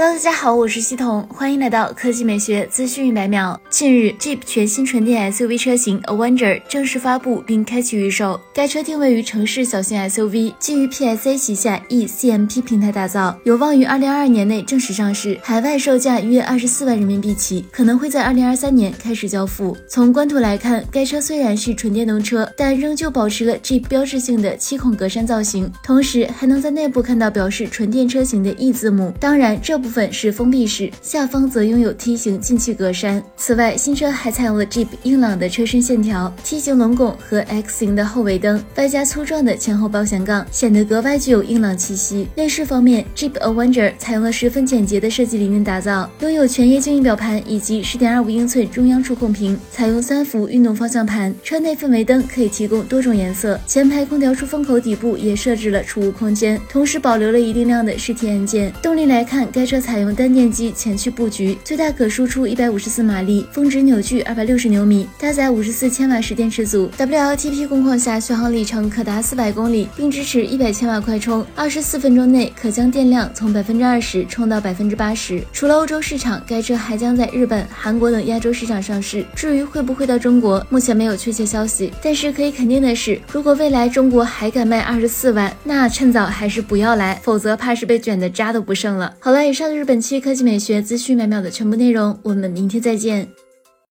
Hello，大家好，我是西彤，欢迎来到科技美学资讯一百秒。近日，Jeep 全新纯电 SUV 车型 Avenger 正式发布并开启预售。该车定位于城市小型 SUV，基于 PSA 旗下 eCMP 平台打造，有望于2022年内正式上市，海外售价约二十四万人民币起，可能会在2023年开始交付。从官图来看，该车虽然是纯电动车，但仍旧保持了 Jeep 标志性的七孔格栅造型，同时还能在内部看到表示纯电车型的 E 字母。当然，这部。部分是封闭式，下方则拥有梯形进气格栅。此外，新车还采用了 Jeep 硬朗的车身线条、梯形龙拱和 X 型的后尾灯，外加粗壮的前后保险杠，显得格外具有硬朗气息。内饰方面，Jeep Avenger 采用了十分简洁的设计理念打造，拥有全液晶仪表盘以及10.25英寸中央触控屏，采用三幅运动方向盘。车内氛围灯可以提供多种颜色，前排空调出风口底部也设置了储物空间，同时保留了一定量的实体按键。动力来看，该车。采用单电机前驱布局，最大可输出一百五十四马力，峰值扭矩二百六十牛米，搭载五十四千瓦时电池组，WLTP 工况下续航里程可达四百公里，并支持一百千瓦快充，二十四分钟内可将电量从百分之二十充到百分之八十。除了欧洲市场，该车还将在日本、韩国等亚洲市场上市。至于会不会到中国，目前没有确切消息。但是可以肯定的是，如果未来中国还敢卖二十四万，那趁早还是不要来，否则怕是被卷的渣都不剩了。好了，以上。这是本期科技美学资讯每秒的全部内容，我们明天再见。